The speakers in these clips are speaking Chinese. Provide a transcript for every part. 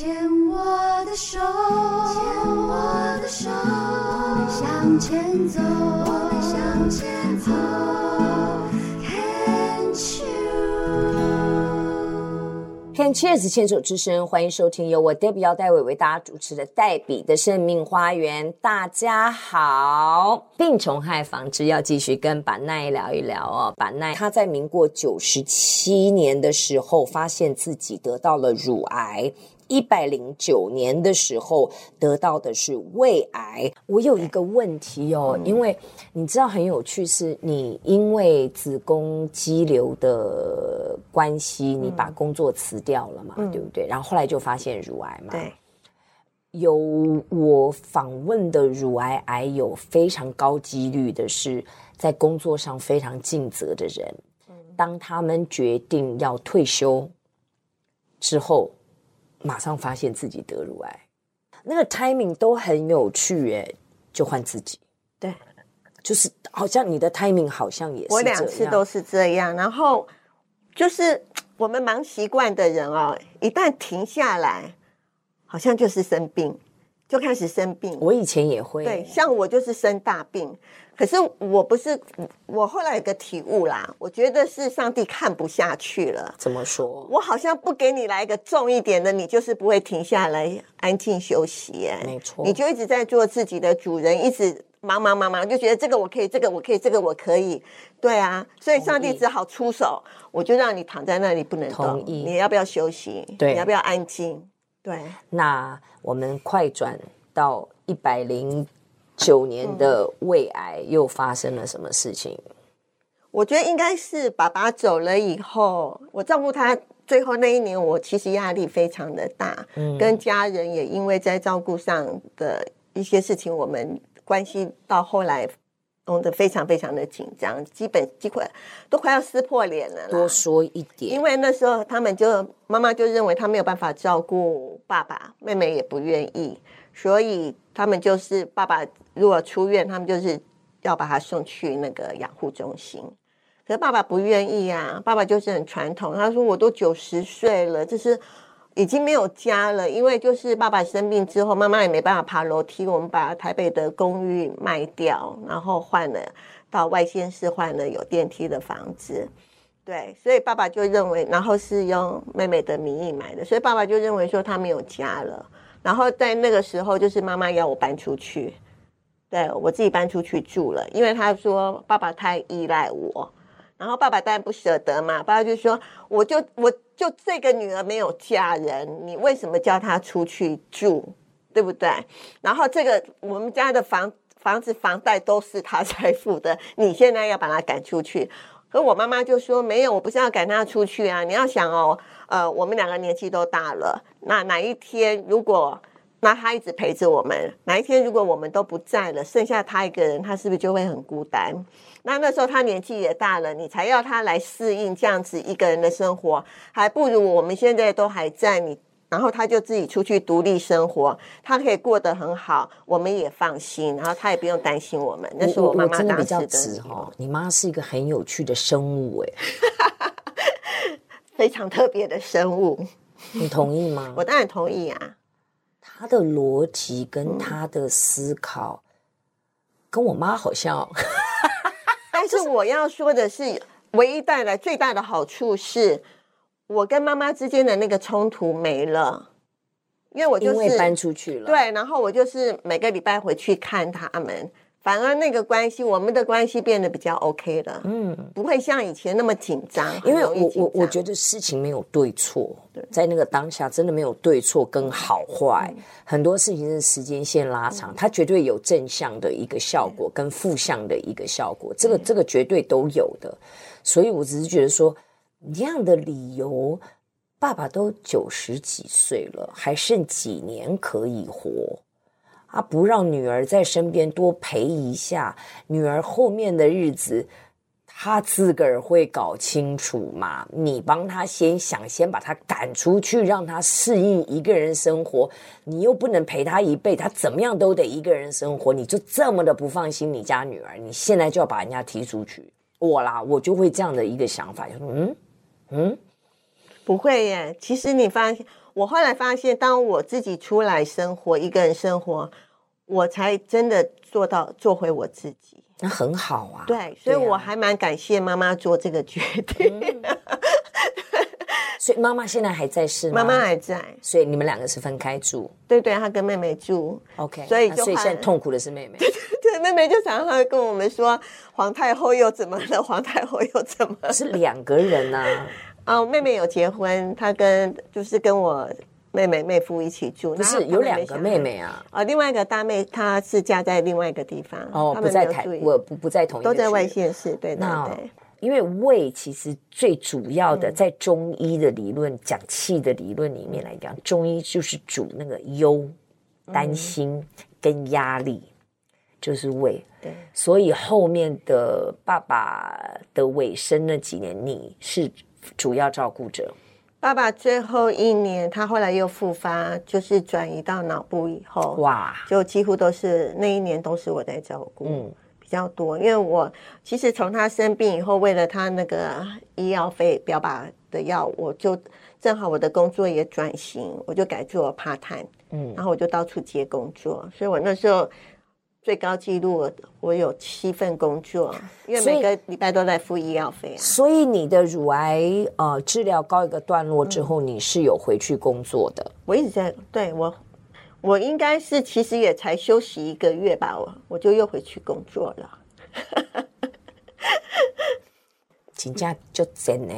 牵我的手，牵我的手，我们向前走，我们向前走。Cheers，牵手之声，欢迎收听由我 Debbie 姚代伟为大家主持的黛比的生命花园。大家好，病虫害防治要继续跟板奈聊一聊哦。板奈他在民国九十七年的时候，发现自己得到了乳癌。一百零九年的时候得到的是胃癌。我有一个问题哦，因为你知道很有趣，是你因为子宫肌瘤的关系，你把工作辞掉了嘛，对不对？然后后来就发现乳癌嘛。对。有我访问的乳癌癌友，非常高几率的是在工作上非常尽责的人。当他们决定要退休之后。马上发现自己得乳癌，那个 timing 都很有趣耶，就换自己。对，就是好像你的 timing 好像也是，我两次都是这样。然后就是 我们忙习惯的人哦，一旦停下来，好像就是生病，就开始生病。我以前也会，对，像我就是生大病。可是我不是，我后来有个体悟啦，我觉得是上帝看不下去了。怎么说？我好像不给你来一个重一点的，你就是不会停下来安静休息。哎，没错，你就一直在做自己的主人，一直忙忙忙忙，就觉得这个我可以，这个我可以，这个我可以。对啊，所以上帝只好出手，我就让你躺在那里不能动。你要不要休息？对，你要不要安静？对。那我们快转到一百零。九年的胃癌又发生了什么事情？我觉得应该是爸爸走了以后，我照顾他最后那一年，我其实压力非常的大，嗯，跟家人也因为在照顾上的一些事情，我们关系到后来弄得非常非常的紧张，基本几乎都快要撕破脸了。多说一点，因为那时候他们就妈妈就认为他没有办法照顾爸爸，妹妹也不愿意，所以他们就是爸爸。如果出院，他们就是要把他送去那个养护中心。可是爸爸不愿意啊，爸爸就是很传统。他说：“我都九十岁了，就是已经没有家了。因为就是爸爸生病之后，妈妈也没办法爬楼梯。我们把台北的公寓卖掉，然后换了到外县市换了有电梯的房子。对，所以爸爸就认为，然后是用妹妹的名义买的，所以爸爸就认为说他没有家了。然后在那个时候，就是妈妈要我搬出去。”对，我自己搬出去住了，因为他说爸爸太依赖我，然后爸爸当然不舍得嘛，爸爸就说我就我就这个女儿没有嫁人，你为什么叫她出去住，对不对？然后这个我们家的房房子房贷都是他 在付的，你现在要把他赶出去，可我妈妈就说没有，我不是要赶他出去啊，你要想哦，呃，我们两个年纪都大了，那哪一天如果。那他一直陪着我们，哪一天如果我们都不在了，剩下他一个人，他是不是就会很孤单？那那时候他年纪也大了，你才要他来适应这样子一个人的生活，还不如我们现在都还在你，然后他就自己出去独立生活，他可以过得很好，我们也放心，然后他也不用担心我们。那是我妈妈当时的哦，你妈是一个很有趣的生物哎，非常特别的生物，你同意吗？我当然同意啊。他的逻辑跟他的思考，跟我妈好像。但是我要说的是，唯一带来最大的好处是，我跟妈妈之间的那个冲突没了，因为我就是搬出去了。对，然后我就是每个礼拜回去看他们。反而那个关系，我们的关系变得比较 OK 了，嗯，不会像以前那么紧张。因为我我我觉得事情没有对错，对，在那个当下真的没有对错跟好坏，嗯，很多事情是时间线拉长，嗯，它绝对有正向的一个效果跟负向的一个效果，这个这个绝对都有的。所以我只是觉得说，这样的理由，爸爸都九十几岁了，还剩几年可以活。他不让女儿在身边多陪一下，女儿后面的日子，他自个儿会搞清楚嘛？你帮他先想，先把他赶出去，让他适应一个人生活。你又不能陪他一辈，他怎么样都得一个人生活。你就这么的不放心你家女儿，你现在就要把人家踢出去？我啦，我就会这样的一个想法，就说嗯嗯，不会耶。其实你发现。我后来发现，当我自己出来生活，一个人生活，我才真的做到做回我自己。那很好啊。对，所以我还蛮感谢妈妈做这个决定。嗯所以妈妈现在还在世吗？妈妈还在，所以你们两个是分开住。对对，她跟妹妹住。OK，所以就所以现在痛苦的是妹妹。对，对，妹妹就常常会跟我们说：“皇太后又怎么了？皇太后又怎么了？”是两个人啊。哦，妹妹有结婚，她跟就是跟我妹妹妹夫一起住。不是有两个妹妹啊？啊，另外一个大妹她是嫁在另外一个地方。哦，不在台，我不不在同一个，都在外县市。对对对。因为胃其实最主要的，在中医的理论讲气的理论里面来讲，中医就是主那个忧、担心跟压力，就是胃。对，所以后面的爸爸的尾声那几年，你是主要照顾者。爸爸最后一年，他后来又复发，就是转移到脑部以后，哇，就几乎都是那一年都是我在照顾。嗯。比较多，因为我其实从他生病以后，为了他那个医药费标靶的药，我就正好我的工作也转型，我就改做 part time，嗯，然后我就到处接工作，所以我那时候最高纪录我有七份工作，因为每个礼拜都在付医药费啊。所以你的乳癌呃治疗告一个段落之后，嗯，你是有回去工作的？我一直在，对我。我应该是其实也才休息一个月吧，我我就又回去工作了。请假就真呢。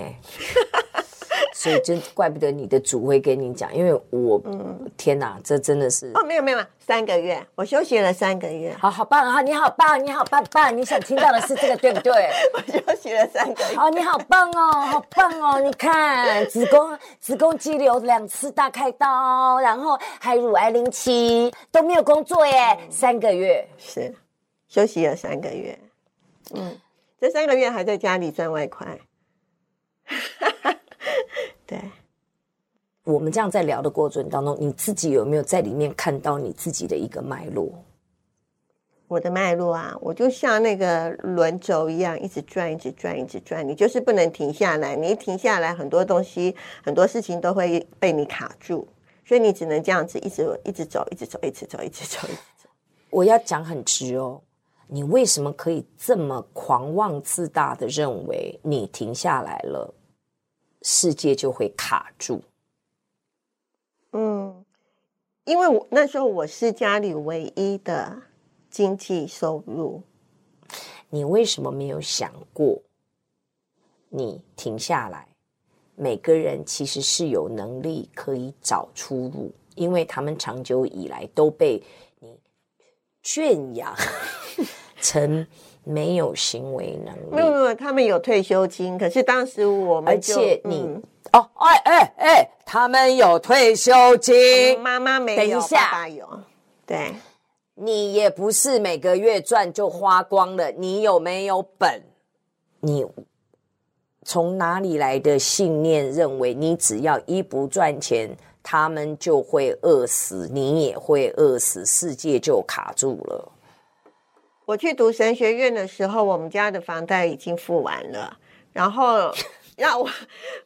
所以真怪不得你的主会跟你讲，因为我，嗯，天哪，这真的是哦，没有没有，三个月，我休息了三个月，好好棒啊，你好棒，你好棒棒，你想听到的是这个对不对？我休息了三个月，哦，你好棒哦，好棒哦，你看子宫子宫肌瘤两次大开刀，然后还乳癌零期都没有工作耶，嗯，三个月。是休息了三个月，嗯，这三个月还在家里赚外快。对，我们这样在聊的过程当中，你自己有没有在里面看到你自己的一个脉络？我的脉络啊，我就像那个轮轴一样，一直转，一直转，一直转。你就是不能停下来，你一停下来，很多东西、很多事情都会被你卡住，所以你只能这样子一直一直走，一直走，一直走，一直走，一直走。我要讲很直哦，你为什么可以这么狂妄自大的认为你停下来了？世界就会卡住。嗯，因为我那时候我是家里唯一的经济收入。你为什么没有想过，你停下来？每个人其实是有能力可以找出路，因为他们长久以来都被你圈养 成。没有行为能力，没有没有，他们有退休金，可是当时我们，而且你、哦，哎哎哎，他们有退休金，妈妈没有，等一下，爸爸有，对，你也不是每个月赚就花光了，你有没有本？你从哪里来的信念认为你只要一不赚钱，他们就会饿死，你也会饿死，世界就卡住了。我去读神学院的时候，我们家的房贷已经付完了，然后 那我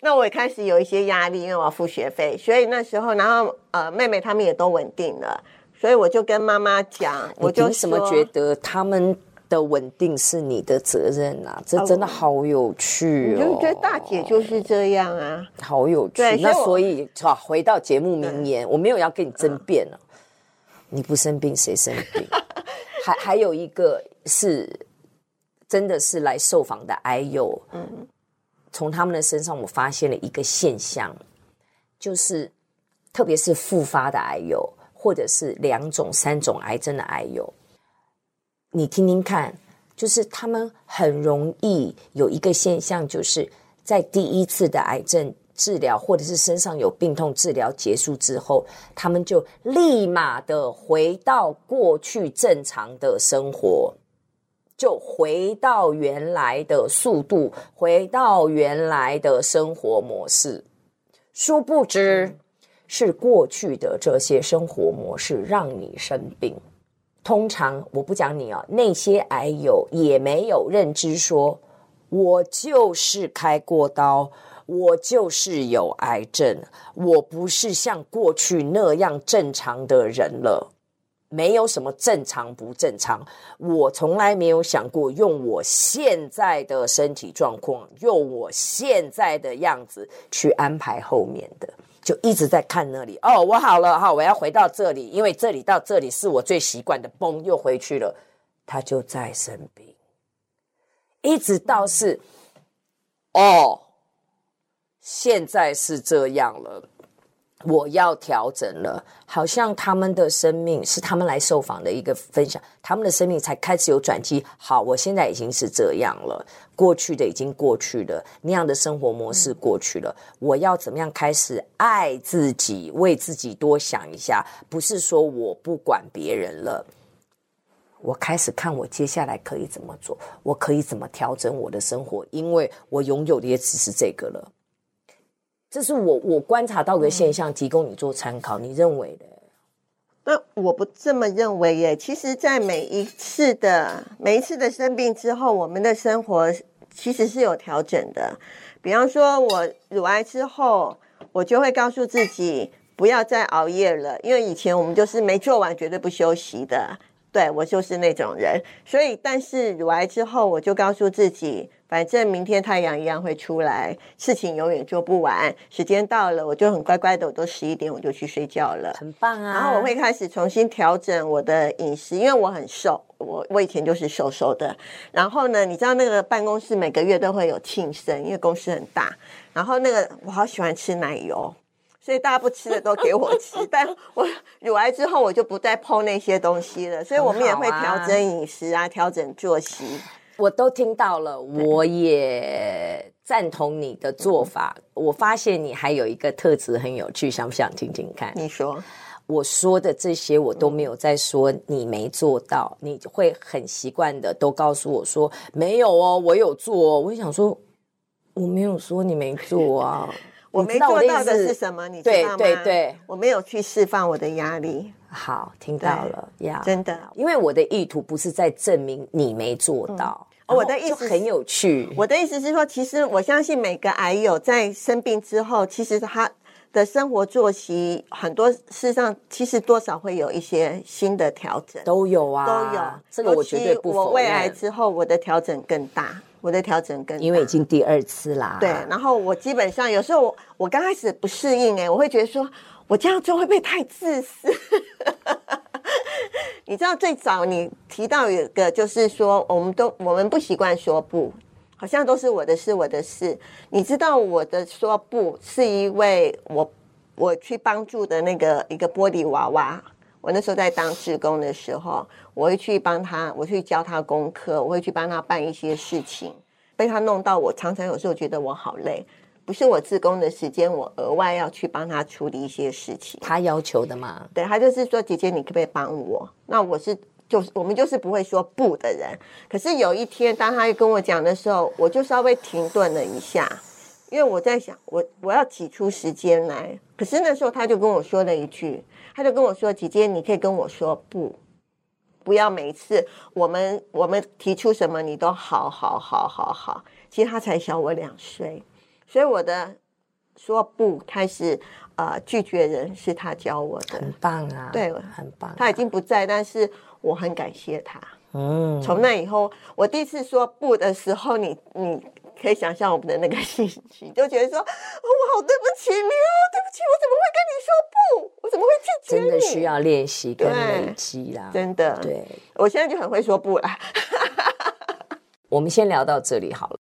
那我也开始有一些压力，因为我要付学费，所以那时候，然后呃，妹妹他们也都稳定了，所以我就跟妈妈讲，我就什么觉得他们的稳定是你的责任啊？这真的好有趣哦！我就觉得大姐就是这样啊，好有趣。那所以啊，回到节目名言，我没有要跟你争辩了，你不生病谁生病？还还有一个是，真的是来受访的癌友，嗯，从他们的身上我发现了一个现象，就是特别是复发的癌友，或者是两种、三种癌症的癌友，你听听看，就是他们很容易有一个现象，就是在第一次的癌症。治疗或者是身上有病痛，治疗结束之后，他们就立马的回到过去正常的生活，就回到原来的速度，回到原来的生活模式。殊不知，是过去的这些生活模式让你生病。通常我不讲你啊，那些癌友也没有认知说，我就是开过刀。我就是有癌症，我不是像过去那样正常的人了。没有什么正常不正常，我从来没有想过用我现在的身体状况，用我现在的样子去安排后面的，就一直在看那里。哦，我好了，哈，我要回到这里，因为这里到这里是我最习惯的，嘣，又回去了。他就在生病，一直到是，哦，现在是这样了。我要调整了，好像他们的生命是他们来受访的一个分享，他们的生命才开始有转机。好，我现在已经是这样了，过去的已经过去了，那样的生活模式过去了。我要怎么样开始爱自己，为自己多想一下？不是说我不管别人了，我开始看我接下来可以怎么做，我可以怎么调整我的生活，因为我拥有的也只是这个了。这是我我观察到的现象，提供你做参考。你认为的？那我不这么认为耶。其实，在每一次的每一次的生病之后，我们的生活其实是有调整的。比方说，我乳癌之后，我就会告诉自己不要再熬夜了，因为以前我们就是没做完绝对不休息的。对，我就是那种人。所以，但是乳癌之后，我就告诉自己。反正明天太阳一样会出来，事情永远做不完。时间到了，我就很乖乖的，我都十一点我就去睡觉了，很棒啊。然后我会开始重新调整我的饮食，因为我很瘦，我我以前就是瘦瘦的。然后呢，你知道那个办公室每个月都会有庆生，因为公司很大。然后那个我好喜欢吃奶油，所以大家不吃的都给我吃。但我乳癌之后，我就不再碰那些东西了，所以我们也会调整饮食啊，调整作息。我都听到了，我也赞同你的做法。我发现你还有一个特质很有趣，想不想听听看？你说，我说的这些我都没有在说你没做到，你会很习惯的都告诉我说没有哦，我有做哦。我想说我没有说你没做啊，我没做到的是什么？你知道吗？对对对，我没有去释放我的压力。好，听到了呀，真的，因为我的意图不是在证明你没做到，我的意思很有趣。我的意思是说，其实我相信每个癌友在生病之后，其实他的生活作息很多事实上其实多少会有一些新的调整，都有啊，都有。这个我绝对不否认。我胃癌之后，我的调整更大，我的调整更大，因为已经第二次啦。对，然后我基本上有时候我我刚开始不适应，哎，我会觉得说我这样做会不会太自私？你知道最早你提到有一个，就是说，我们都我们不习惯说不，好像都是我的事，我的事。你知道我的说不是因为我我去帮助的那个一个玻璃娃娃，我那时候在当志工的时候，我会去帮他，我去教他功课，我会去帮他办一些事情，被他弄到我常常有时候觉得我好累。不是我自工的时间，我额外要去帮他处理一些事情。他要求的吗？对，他就是说，姐姐，你可不可以帮我？那我是就是我们就是不会说不的人。可是有一天，当他跟我讲的时候，我就稍微停顿了一下，因为我在想，我我要挤出时间来。可是那时候他就跟我说了一句，他就跟我说：“姐姐，你可以跟我说不，不要每一次我们我们提出什么，你都好好好好好。”其实他才小我两岁。所以我的说不开始，呃，拒绝人是他教我的，很棒啊，对，很棒啊。他已经不在，但是我很感谢他。嗯，从那以后，我第一次说不的时候，你你可以想象我们的那个 心情，就觉得说，我好对不起你哦，对不起，我怎么会跟你说不？我怎么会拒绝你？真的需要练习跟累积啦，真的。对，我现在就很会说不了。我们先聊到这里好了。